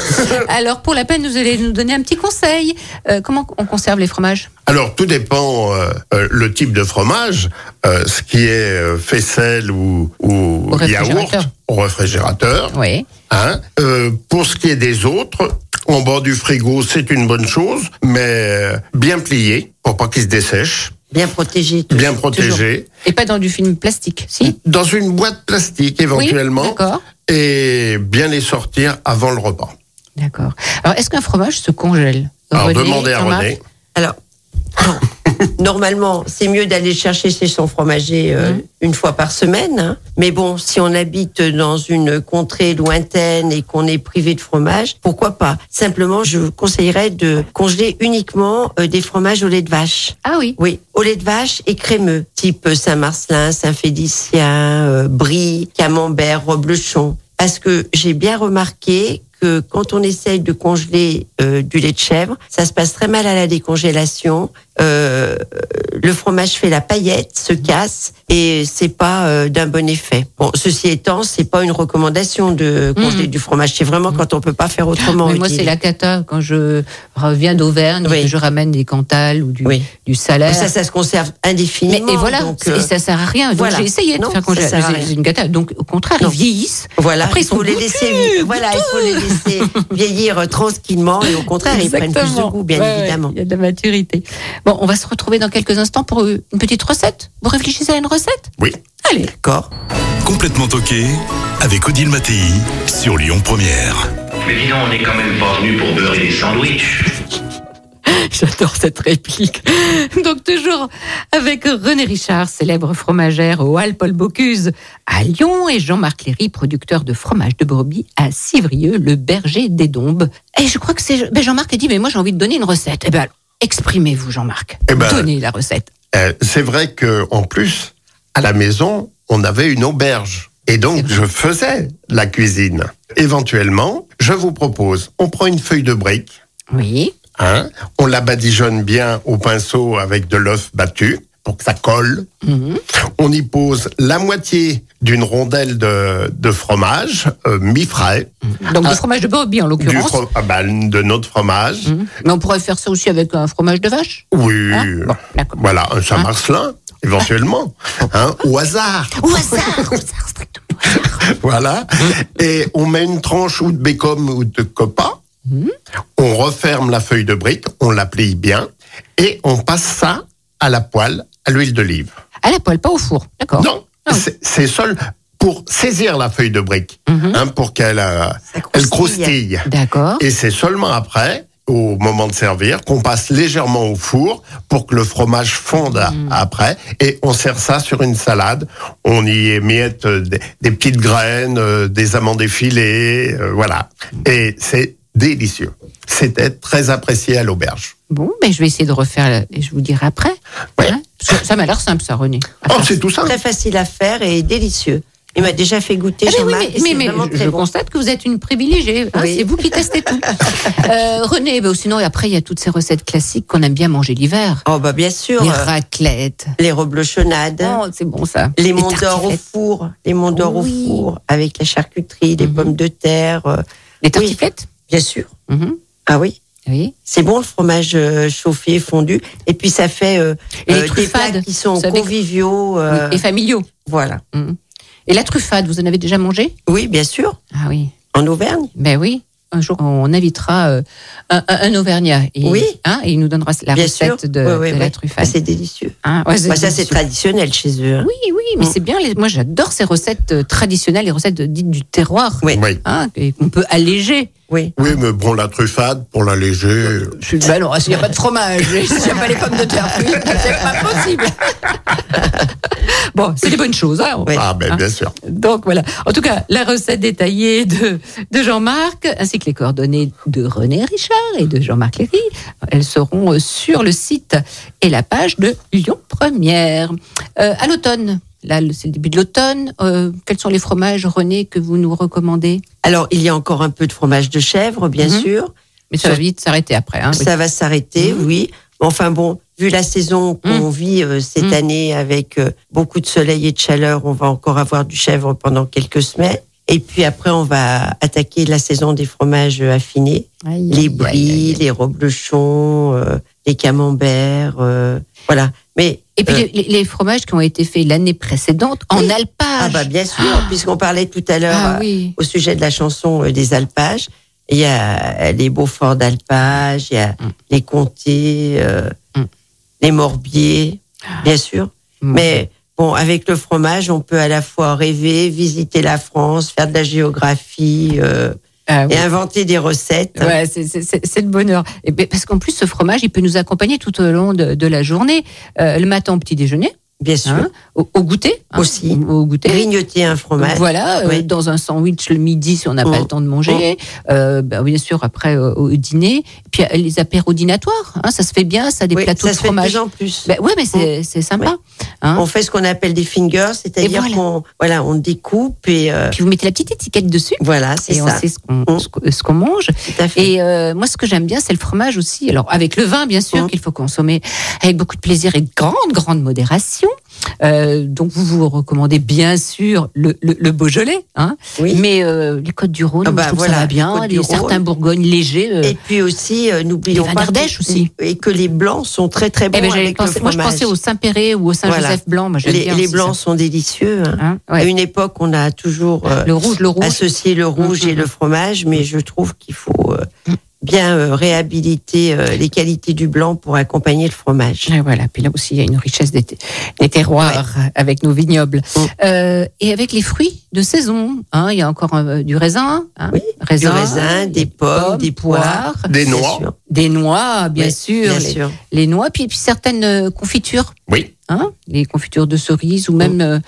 [SPEAKER 1] Alors, pour la peine, vous allez nous donner un petit conseil. Euh, comment on conserve les fromages?
[SPEAKER 5] Alors, tout dépend euh, euh, le type de fromage, euh, ce qui est euh, faisselle ou, ou
[SPEAKER 1] Au
[SPEAKER 5] yaourt au réfrigérateur.
[SPEAKER 1] Oui.
[SPEAKER 5] Hein. Euh, pour ce qui est des autres, en bord du frigo, c'est une bonne chose, mais euh, bien plié pour pas qu'ils se dessèchent,
[SPEAKER 3] Bien protégé. toujours.
[SPEAKER 5] bien protégé,
[SPEAKER 1] Et pas dans du film plastique, si?
[SPEAKER 5] Dans une boîte plastique
[SPEAKER 1] Oui,
[SPEAKER 5] éventuellement,
[SPEAKER 1] d'accord.
[SPEAKER 5] et bien les sortir avant le repas.
[SPEAKER 1] D'accord. Alors, est-ce qu'un fromage se congèle?
[SPEAKER 5] Alors
[SPEAKER 1] René,
[SPEAKER 5] demandez à René.
[SPEAKER 3] Alors, non. [LAUGHS] normalement, c'est mieux d'aller chercher chez son fromager euh,
[SPEAKER 1] Mhm.
[SPEAKER 3] une fois par semaine. hein. Mais bon, si on habite dans une contrée lointaine et qu'on est privé de fromage, pourquoi pas? Simplement, je vous conseillerais de congeler uniquement euh, des fromages au lait de vache.
[SPEAKER 1] Ah oui.
[SPEAKER 3] Oui, au lait de vache et crémeux, type Saint-Marcelin, Saint-Félicien, euh, Brie, Camembert, Roblechon. Parce que j'ai bien remarqué que quand on essaye de congeler euh, du lait de chèvre, ça se passe très mal à la décongélation. Euh, le fromage fait la paillette, se casse et c'est pas euh, d'un bon effet. Bon, ceci étant, c'est pas une recommandation de congeler du fromage. C'est vraiment quand on peut pas faire autrement.
[SPEAKER 1] Mais moi, c'est la cata quand je reviens d'Auvergne et que je ramène des cantales ou du,
[SPEAKER 3] Oui.
[SPEAKER 1] du salaire.
[SPEAKER 3] Ça, ça se conserve
[SPEAKER 1] Mais
[SPEAKER 3] indéfiniment.
[SPEAKER 1] et voilà,
[SPEAKER 3] donc,
[SPEAKER 1] et
[SPEAKER 3] euh,
[SPEAKER 1] ça sert à rien. Donc
[SPEAKER 3] voilà.
[SPEAKER 1] j'ai essayé de
[SPEAKER 3] Non,
[SPEAKER 1] faire
[SPEAKER 3] rien.
[SPEAKER 1] une cata. Donc au contraire,
[SPEAKER 3] Non.
[SPEAKER 1] ils vieillissent.
[SPEAKER 3] Voilà,
[SPEAKER 1] Après,
[SPEAKER 3] il
[SPEAKER 1] ils sont
[SPEAKER 3] faut les laisser, voilà, il faut les laisser vieillir tranquillement et au contraire, ils prennent plus de goût, bien
[SPEAKER 1] ouais,
[SPEAKER 3] évidemment.
[SPEAKER 1] Il y a de la maturité. Bon, Bon, on va se retrouver dans quelques instants pour une petite recette. Vous réfléchissez à une recette
[SPEAKER 5] Oui.
[SPEAKER 1] Allez.
[SPEAKER 3] D'accord.
[SPEAKER 2] Complètement toqué avec Odile Mattei sur Lyon Première.
[SPEAKER 6] Mais dis donc, on n'est quand même pas venu pour beurrer des sandwichs. [LAUGHS]
[SPEAKER 1] J'adore cette réplique. Donc toujours avec René Richard, célèbre fromagère au Hall Paul Bocuse à Lyon et Jean-Marc Léry, producteur de fromage de brebis à Civrieux, le berger des Dombes. Et je crois que c'est ben Jean-Marc a dit mais moi j'ai envie de donner une recette. Eh ben alors, exprimez-vous Jean-Marc.
[SPEAKER 5] Eh ben-
[SPEAKER 1] Donnez la recette.
[SPEAKER 5] Euh, c'est vrai que en plus, à la maison, on avait une auberge. Et donc, je faisais la cuisine. Éventuellement, je vous propose, on prend une feuille de brique,
[SPEAKER 1] Oui.
[SPEAKER 5] hein, on la badigeonne bien au pinceau avec de l'œuf battu pour que ça colle.
[SPEAKER 1] Mhm.
[SPEAKER 5] On y pose la moitié d'une rondelle de, de fromage euh, mi-frais,
[SPEAKER 1] Donc
[SPEAKER 5] Ah.
[SPEAKER 1] du fromage de brebis en l'occurrence.
[SPEAKER 5] ah bah, de notre fromage.
[SPEAKER 1] Mhm. Mais on pourrait faire ça aussi avec un fromage de vache?
[SPEAKER 5] Oui,
[SPEAKER 1] Hein? Bon,
[SPEAKER 5] voilà, un Saint-Marcelin, éventuellement, [LAUGHS] hein, au hasard.
[SPEAKER 1] Au hasard, au hasard, strictement. [LAUGHS]
[SPEAKER 5] Voilà. Et on met une tranche ou de bacon ou de copa. On referme la feuille de brique, on la plie bien et on passe ça à la poêle à l'huile d'olive.
[SPEAKER 1] À la poêle, pas au four. D'accord.
[SPEAKER 5] Non,
[SPEAKER 1] Ah oui.
[SPEAKER 5] c'est- c'est seul pour saisir la feuille de brique,
[SPEAKER 1] Mhm.
[SPEAKER 5] hein, pour qu'elle euh, elle
[SPEAKER 3] croustille.
[SPEAKER 1] D'accord.
[SPEAKER 5] Et c'est seulement après, au moment de servir, qu'on passe légèrement au four pour que le fromage fonde
[SPEAKER 1] Mm.
[SPEAKER 5] après. Et on sert ça sur une salade. On y émiette euh, des, des petites graines, euh, des amandes effilées, euh, voilà. Et c'est délicieux. C'était très apprécié à l'auberge.
[SPEAKER 1] Bon, ben je vais essayer de refaire et je vous dirai après.
[SPEAKER 5] Ouais.
[SPEAKER 1] Hein ça m'a l'air simple, ça, René.
[SPEAKER 5] Oh, c'est tout ça.
[SPEAKER 3] Très facile à faire et délicieux. Il m'a déjà fait goûter,
[SPEAKER 1] Ah, mais oui,
[SPEAKER 3] Jean-Marc,
[SPEAKER 1] mais, je,
[SPEAKER 3] bon.
[SPEAKER 1] constate que vous êtes une privilégiée. hein,
[SPEAKER 3] Oui.
[SPEAKER 1] C'est vous qui testez tout. [LAUGHS] Euh, René, ben, sinon, après, il y a toutes ces recettes classiques qu'on aime bien manger l'hiver.
[SPEAKER 3] Oh bah bien sûr,
[SPEAKER 1] Les raclettes.
[SPEAKER 3] les reblochonnades,
[SPEAKER 1] Oh, c'est bon ça.
[SPEAKER 3] les monts d'or au four, les monts d'or
[SPEAKER 1] Oui.
[SPEAKER 3] au four avec la charcuterie, les
[SPEAKER 1] Mhm.
[SPEAKER 3] pommes de terre, euh,
[SPEAKER 1] Les tartiflettes?
[SPEAKER 3] Bien sûr.
[SPEAKER 1] Mhm.
[SPEAKER 3] Ah oui?
[SPEAKER 1] Oui.
[SPEAKER 3] C'est bon le fromage euh, chauffé, fondu, et puis ça fait euh,
[SPEAKER 1] Et les
[SPEAKER 3] euh, des
[SPEAKER 1] truffades,
[SPEAKER 3] plats qui sont conviviaux. euh,
[SPEAKER 1] Oui, Et familiaux.
[SPEAKER 3] Voilà.
[SPEAKER 1] Mhm. Et la truffade, vous en avez déjà mangé?
[SPEAKER 3] Oui, bien sûr.
[SPEAKER 1] Ah oui.
[SPEAKER 3] En Auvergne?
[SPEAKER 1] Ben oui. Un jour, on invitera euh, un, Auvergnat. Et,
[SPEAKER 3] Oui.
[SPEAKER 1] hein, et il nous donnera la
[SPEAKER 3] bien
[SPEAKER 1] recette
[SPEAKER 3] sûr.
[SPEAKER 1] de,
[SPEAKER 3] Oui, oui,
[SPEAKER 1] de la truffade.
[SPEAKER 3] Ah, c'est délicieux.
[SPEAKER 1] Hein, ouais,
[SPEAKER 3] Bah, ça, c'est traditionnel chez eux. hein.
[SPEAKER 1] Oui, oui, mais
[SPEAKER 3] Mm.
[SPEAKER 1] c'est bien. les- Moi, j'adore ces recettes traditionnelles, les recettes dites du terroir,
[SPEAKER 3] Oui.
[SPEAKER 1] Hein, et qu'on peut alléger.
[SPEAKER 3] Oui.
[SPEAKER 5] Oui, mais bon, la truffade, pour l'alléger,
[SPEAKER 1] Je suis bah non, s'il n'y a pas de fromage, [LAUGHS] s'il n'y a pas les pommes de terre cuites, c'est pas possible. [LAUGHS] bon, c'est des bonnes choses. Hein,
[SPEAKER 5] ah ben
[SPEAKER 1] Hein
[SPEAKER 5] bien sûr.
[SPEAKER 1] Donc voilà. En tout cas, la recette détaillée de, de Jean-Marc, ainsi que les coordonnées de René Richard et de Jean-Marc Léry, elles seront sur le site et la page de Lyon Première. Euh, à l'automne, là, c'est le début de l'automne. euh, quels sont les fromages, René, que vous nous recommandez?
[SPEAKER 3] Alors, il y a encore un peu de fromage de chèvre, bien
[SPEAKER 1] Mhm.
[SPEAKER 3] sûr.
[SPEAKER 1] Mais ça va vite s'arrêter après. Hein, oui.
[SPEAKER 3] Ça va s'arrêter,
[SPEAKER 1] Mhm.
[SPEAKER 3] oui. Enfin bon, vu la saison qu'on vit euh, cette
[SPEAKER 1] Mhm.
[SPEAKER 3] année avec euh, beaucoup de soleil et de chaleur, on va encore avoir du chèvre pendant quelques semaines. Et puis après, on va attaquer la saison des fromages affinés.
[SPEAKER 1] Aïe,
[SPEAKER 3] les
[SPEAKER 1] aïe, aïe, aïe.
[SPEAKER 3] les reblochons, euh, les camemberts, voilà. Mais
[SPEAKER 1] Et puis
[SPEAKER 3] euh,
[SPEAKER 1] les, fromages qui ont été faits l'année précédente en
[SPEAKER 3] Oui.
[SPEAKER 1] alpage.
[SPEAKER 3] ah bah bien sûr, puisqu'on parlait tout à l'heure
[SPEAKER 1] Ah
[SPEAKER 3] euh, au sujet de la chanson euh, des alpages, il y a les Beaufort d'alpage, il y a
[SPEAKER 1] Mm.
[SPEAKER 3] les comtés,
[SPEAKER 1] Mm.
[SPEAKER 3] les morbiers, bien sûr.
[SPEAKER 1] Mm.
[SPEAKER 3] Mais bon, avec le fromage, on peut à la fois rêver, visiter la France, faire de la géographie
[SPEAKER 1] Ah oui.
[SPEAKER 3] et inventer des recettes.
[SPEAKER 1] Ouais, c'est- c'est c'est- c'est le bonheur. Et parce qu'en plus, ce fromage, il peut nous accompagner tout au long de, de la journée. Euh, le matin au petit déjeuner,
[SPEAKER 3] Bien sûr.
[SPEAKER 1] hein, au, au goûter. hein,
[SPEAKER 3] Aussi.
[SPEAKER 1] Au, au goûter.
[SPEAKER 3] Grignoter un fromage.
[SPEAKER 1] Voilà, euh,
[SPEAKER 3] Oui.
[SPEAKER 1] dans un sandwich le midi si on n'a pas
[SPEAKER 3] Mm.
[SPEAKER 1] le temps de manger. Euh, ben, bien sûr, après euh, au dîner. Puis les apéros dînatoires, hein, ça se fait bien, ça, des
[SPEAKER 3] Oui,
[SPEAKER 1] plateaux
[SPEAKER 3] ça
[SPEAKER 1] de
[SPEAKER 3] se fait de
[SPEAKER 1] fromage.
[SPEAKER 3] plus en plus.
[SPEAKER 1] Ben, ouais, mais c'est c'est sympa.
[SPEAKER 3] On fait ce qu'on appelle des fingers, c'est-à-dire
[SPEAKER 1] voilà.
[SPEAKER 3] qu'on voilà, on découpe et
[SPEAKER 1] Puis vous mettez la petite étiquette dessus.
[SPEAKER 3] voilà, c'est
[SPEAKER 1] Et on
[SPEAKER 3] ça.
[SPEAKER 1] sait ce qu'on
[SPEAKER 3] Mm.
[SPEAKER 1] ce qu'on- mange.
[SPEAKER 3] Tout à fait.
[SPEAKER 1] Et moi, ce que j'aime bien, c'est le fromage aussi. Alors, avec le vin, bien sûr,
[SPEAKER 3] Mm.
[SPEAKER 1] qu'il faut consommer avec beaucoup de plaisir et de grande, grande modération. Euh, donc, vous vous recommandez bien sûr le, le, le Beaujolais, hein.
[SPEAKER 3] oui.
[SPEAKER 1] Mais euh, les Côtes du Rhône,
[SPEAKER 3] Ah bah
[SPEAKER 1] je trouve
[SPEAKER 3] voilà,
[SPEAKER 1] ça va
[SPEAKER 3] les
[SPEAKER 1] bien.
[SPEAKER 3] Côtes du
[SPEAKER 1] Les, certains. Bourgognes légers. euh,
[SPEAKER 3] Et puis aussi, n'oublions
[SPEAKER 1] Les
[SPEAKER 3] pas
[SPEAKER 1] d'Ardèche
[SPEAKER 3] que,
[SPEAKER 1] aussi.
[SPEAKER 3] et que les blancs sont très très bons
[SPEAKER 1] eh ben, j'avais
[SPEAKER 3] avec le
[SPEAKER 1] moi, je pensais au Saint-Péret ou au Saint-Joseph blanc. Moi,
[SPEAKER 3] les,
[SPEAKER 1] bien
[SPEAKER 3] les blancs
[SPEAKER 1] ça.
[SPEAKER 3] sont délicieux. hein.
[SPEAKER 1] Hein,
[SPEAKER 3] À une époque, on a toujours
[SPEAKER 1] Le rouge, le rouge.
[SPEAKER 3] associé le rouge
[SPEAKER 1] Mhm.
[SPEAKER 3] et le fromage, mais je trouve qu'il faut bien euh, réhabiliter euh, les qualités du blanc pour accompagner le fromage.
[SPEAKER 1] Et voilà, puis là aussi, il y a une richesse des, des terroirs avec nos vignobles.
[SPEAKER 3] Mm.
[SPEAKER 1] Euh, et avec les fruits de saison, hein, il y a encore euh, du raisin, hein,
[SPEAKER 3] Oui, Du raisin, des pommes, des poires,
[SPEAKER 5] Des noix.
[SPEAKER 1] des noix, bien
[SPEAKER 3] Oui,
[SPEAKER 1] sûr,
[SPEAKER 3] bien
[SPEAKER 1] les,
[SPEAKER 3] sûr.
[SPEAKER 1] les noix, puis, puis certaines confitures.
[SPEAKER 5] Oui.
[SPEAKER 1] Hein, les confitures de cerises ou même, euh,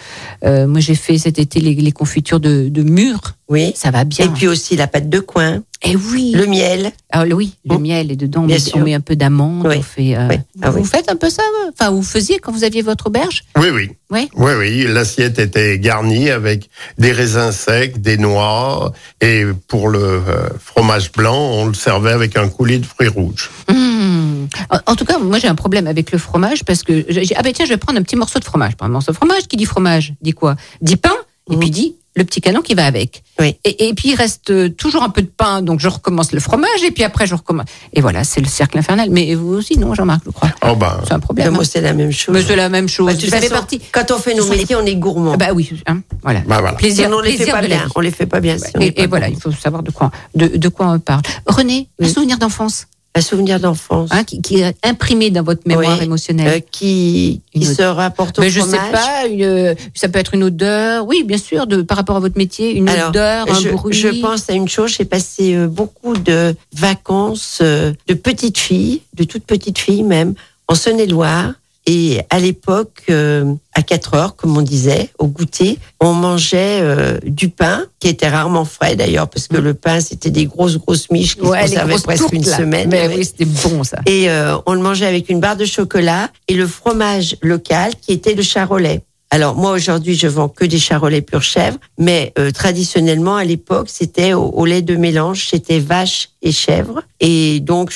[SPEAKER 1] euh, moi j'ai fait cet été les, les confitures de, de mûres,
[SPEAKER 3] Oui.
[SPEAKER 1] ça va bien.
[SPEAKER 3] Et puis aussi la pâte de coin,
[SPEAKER 1] Et oui,
[SPEAKER 3] le miel.
[SPEAKER 1] Ah, le- oui, le
[SPEAKER 3] Mm.
[SPEAKER 1] miel est dedans, on
[SPEAKER 3] Bien
[SPEAKER 1] met,
[SPEAKER 3] sûr.
[SPEAKER 1] on met un peu d'amande,
[SPEAKER 3] Oui.
[SPEAKER 1] on fait. euh,
[SPEAKER 3] Oui. Ah
[SPEAKER 1] vous
[SPEAKER 3] oui.
[SPEAKER 1] faites un peu ça, enfin vous faisiez quand vous aviez votre auberge?
[SPEAKER 5] Oui, oui.
[SPEAKER 1] Oui.
[SPEAKER 5] Oui, oui. L'assiette était garnie avec des raisins secs, des noix. Et pour le euh, fromage blanc, on le servait avec un coulis de fruits rouges.
[SPEAKER 1] Mmh. En, tout cas, moi j'ai un problème avec le fromage parce que j'ai ah ben tiens, je vais prendre un petit morceau de fromage. Un morceau de fromage qui dit fromage, dit quoi? Dit pain et
[SPEAKER 3] Mhm.
[SPEAKER 1] puis dit le petit canon qui va avec.
[SPEAKER 3] Oui.
[SPEAKER 1] Et, et puis il reste euh, toujours un peu de pain, donc je recommence le fromage et puis après je recommence. Et voilà, c'est le cercle infernal. Mais vous aussi, non, Jean-Marc, je crois.
[SPEAKER 5] Oh ben,
[SPEAKER 1] C'est un problème.
[SPEAKER 3] Ben, moi,
[SPEAKER 1] hein.
[SPEAKER 3] c'est la même chose.
[SPEAKER 1] Mais c'est la même chose.
[SPEAKER 3] Bah, façon,
[SPEAKER 1] partie.
[SPEAKER 3] Quand on fait nos métiers, on est gourmand.
[SPEAKER 1] Bah oui, hein, voilà.
[SPEAKER 5] bah voilà.
[SPEAKER 1] Plaisir,
[SPEAKER 3] Sinon, on les fait pas bien. On les fait pas bien. si on
[SPEAKER 1] Et,
[SPEAKER 3] pas
[SPEAKER 1] voilà, il faut savoir de quoi, de, de quoi on parle. René, un
[SPEAKER 3] Oui.
[SPEAKER 1] souvenir d'enfance?
[SPEAKER 3] Un souvenir d'enfance
[SPEAKER 1] hein, qui, qui est imprimé dans votre mémoire
[SPEAKER 3] Oui.
[SPEAKER 1] émotionnelle.
[SPEAKER 3] euh, qui, qui se rapporte au
[SPEAKER 1] Mais je sais
[SPEAKER 3] fromage.
[SPEAKER 1] pas, une- ça peut être une odeur, oui, bien sûr, de, par rapport à votre métier, une
[SPEAKER 3] Alors,
[SPEAKER 1] odeur, un
[SPEAKER 3] je,
[SPEAKER 1] bruit.
[SPEAKER 3] je pense à une chose, j'ai passé euh, beaucoup de vacances euh, de petites filles, de toutes petites filles même, en Saône-et-Loire. Et à l'époque, euh, à 4 heures, comme on disait, au goûter, on mangeait euh, du pain, qui était rarement frais d'ailleurs, parce que le pain, c'était des grosses, grosses miches qui.
[SPEAKER 1] Ouais,
[SPEAKER 3] se conservaient presque
[SPEAKER 1] tourtes,
[SPEAKER 3] une
[SPEAKER 1] là.
[SPEAKER 3] semaine.
[SPEAKER 1] Mais oui, c'était bon ça.
[SPEAKER 3] Et euh, on le mangeait avec une barre de chocolat et le fromage local qui était le charolais. Alors moi aujourd'hui je vends que des charolais pure chèvre, mais euh, traditionnellement à l'époque c'était au, au lait de mélange, c'était vache et chèvre. Et donc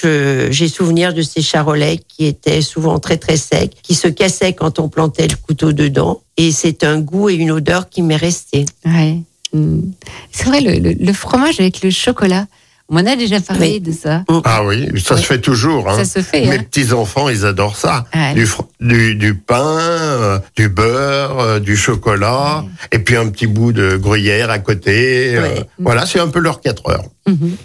[SPEAKER 3] j'ai souvenir de ces charolais qui étaient souvent très très secs, qui se cassaient quand on plantait le couteau dedans. Et c'est un goût et une odeur qui m'est resté.
[SPEAKER 1] Ouais. Mm. C'est vrai, le, le- le fromage avec le chocolat, on en a déjà parlé
[SPEAKER 3] Oui.
[SPEAKER 1] de ça.
[SPEAKER 5] Ah oui, ça se fait toujours. Hein.
[SPEAKER 1] Ça se fait,
[SPEAKER 5] Mes
[SPEAKER 1] hein.
[SPEAKER 5] petits-enfants, ils adorent ça.
[SPEAKER 1] Ouais.
[SPEAKER 5] Du, fr- du, du pain, euh, du beurre, euh, du chocolat, et puis un petit bout de gruyère à côté. euh,
[SPEAKER 3] Ouais.
[SPEAKER 5] voilà, c'est un peu leur 4 heures.
[SPEAKER 1] Mhm.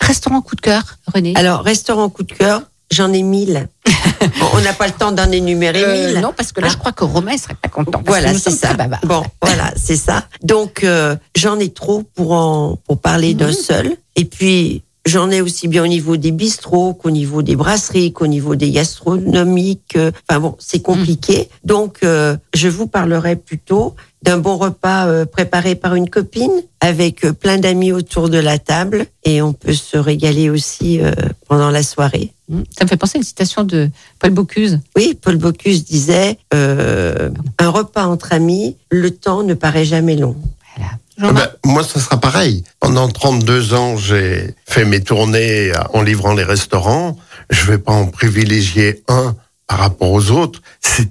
[SPEAKER 1] Restaurant coup de cœur, René?
[SPEAKER 3] Alors restaurant coup de cœur, j'en ai mille. [LAUGHS] on n'a pas le temps d'en énumérer
[SPEAKER 1] Euh,
[SPEAKER 3] mille.
[SPEAKER 1] Non, parce que là,
[SPEAKER 3] Ah.
[SPEAKER 1] je crois que Romain serait pas content.
[SPEAKER 3] Voilà, c'est ça. Bon, voilà, c'est ça. Donc, euh, j'en ai trop pour en pour parler d'un
[SPEAKER 1] Mhm.
[SPEAKER 3] seul. Et puis, j'en ai aussi bien au niveau des bistrots qu'au niveau des brasseries, qu'au niveau des gastronomiques. Enfin bon, c'est compliqué. Donc, euh, je vous parlerai plutôt d'un bon repas euh, préparé par une copine avec euh, plein d'amis autour de la table et on peut se régaler aussi pendant la soirée.
[SPEAKER 1] Mm. Ça me fait penser à une citation de Paul Bocuse.
[SPEAKER 3] Oui, Paul Bocuse disait euh, un repas entre amis, le temps ne paraît jamais long.
[SPEAKER 1] Voilà.
[SPEAKER 5] Ah
[SPEAKER 1] Jean-Marc,
[SPEAKER 5] ben, moi, ça sera pareil. Pendant 32 ans, j'ai fait mes tournées en livrant les restaurants. Je vais pas en privilégier un par rapport aux autres.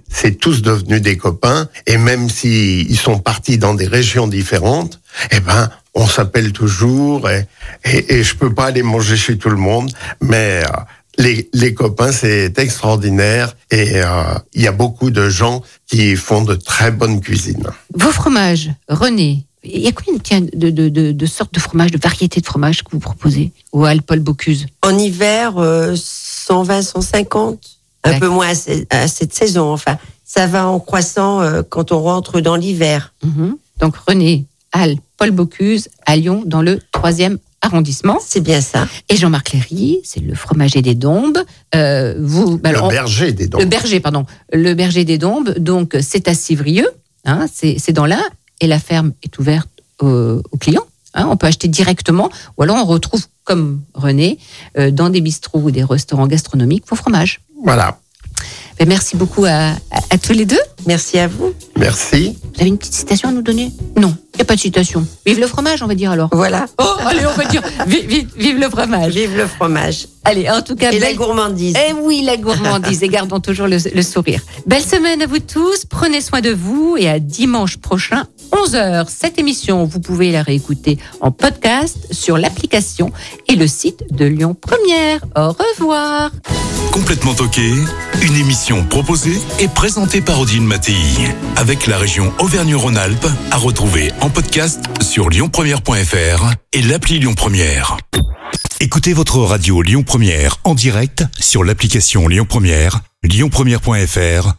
[SPEAKER 5] C'est tous devenus des copains. Et même si ils sont partis dans des régions différentes, eh ben, on s'appelle toujours. Et, et, et je peux pas aller manger chez tout le monde, mais euh, les, les copains, c'est extraordinaire. Et euh, il y a beaucoup de gens qui font de très bonnes cuisines.
[SPEAKER 1] vos fromages, René, il y a combien tiens, de, de, de, de sortes de fromages, de variétés de fromages que vous proposez au Hall Paul Bocuse?
[SPEAKER 3] En hiver, euh, 120, 150, un peu moins à, ce- à cette saison. Enfin, ça va en croissant euh, quand on rentre dans l'hiver.
[SPEAKER 1] Mhm. Donc René, Hall Paul Bocuse, à Lyon, dans le troisième arrondissement.
[SPEAKER 3] C'est bien ça.
[SPEAKER 1] Et Jean-Marc Léry, c'est le fromager des Dombes. Euh, vous, bah, alors,
[SPEAKER 5] le berger des dents.
[SPEAKER 1] Le berger, pardon. Le berger des Dombes, donc c'est à Civrieux, hein, c'est dans l'Ain, et la ferme est ouverte aux, aux clients. hein. on peut acheter directement, ou alors on retrouve, comme René, euh, dans des bistrots ou des restaurants gastronomiques, vos fromages.
[SPEAKER 5] Voilà.
[SPEAKER 1] Ben, merci beaucoup à, à- à tous les deux.
[SPEAKER 3] Merci à vous.
[SPEAKER 5] Merci.
[SPEAKER 1] Vous avez une petite citation à nous donner? Non, il n'y a pas de citation. Vive le fromage, on va dire alors.
[SPEAKER 3] Voilà.
[SPEAKER 1] Oh, allez, on va dire vive, vive- vive le fromage.
[SPEAKER 3] Vive le fromage.
[SPEAKER 1] Allez, en tout cas,
[SPEAKER 3] Et la gourmandise.
[SPEAKER 1] Eh oui, la gourmandise, et gardons toujours le, le sourire. Belle semaine à vous tous, prenez soin de vous et à dimanche prochain, 11h. Cette émission, vous pouvez la réécouter en podcast sur l'application et le site de Lyon Première. Au revoir.
[SPEAKER 2] Complètement toqué, une émission proposée et présentée par Odile Mattei. Avec la région Auvergne-Rhône-Alpes, à retrouver en podcast sur lyonpremière.fr et l'appli Lyon Première. Écoutez votre radio Lyon Première en direct sur l'application Lyon Première, lyonpremière.fr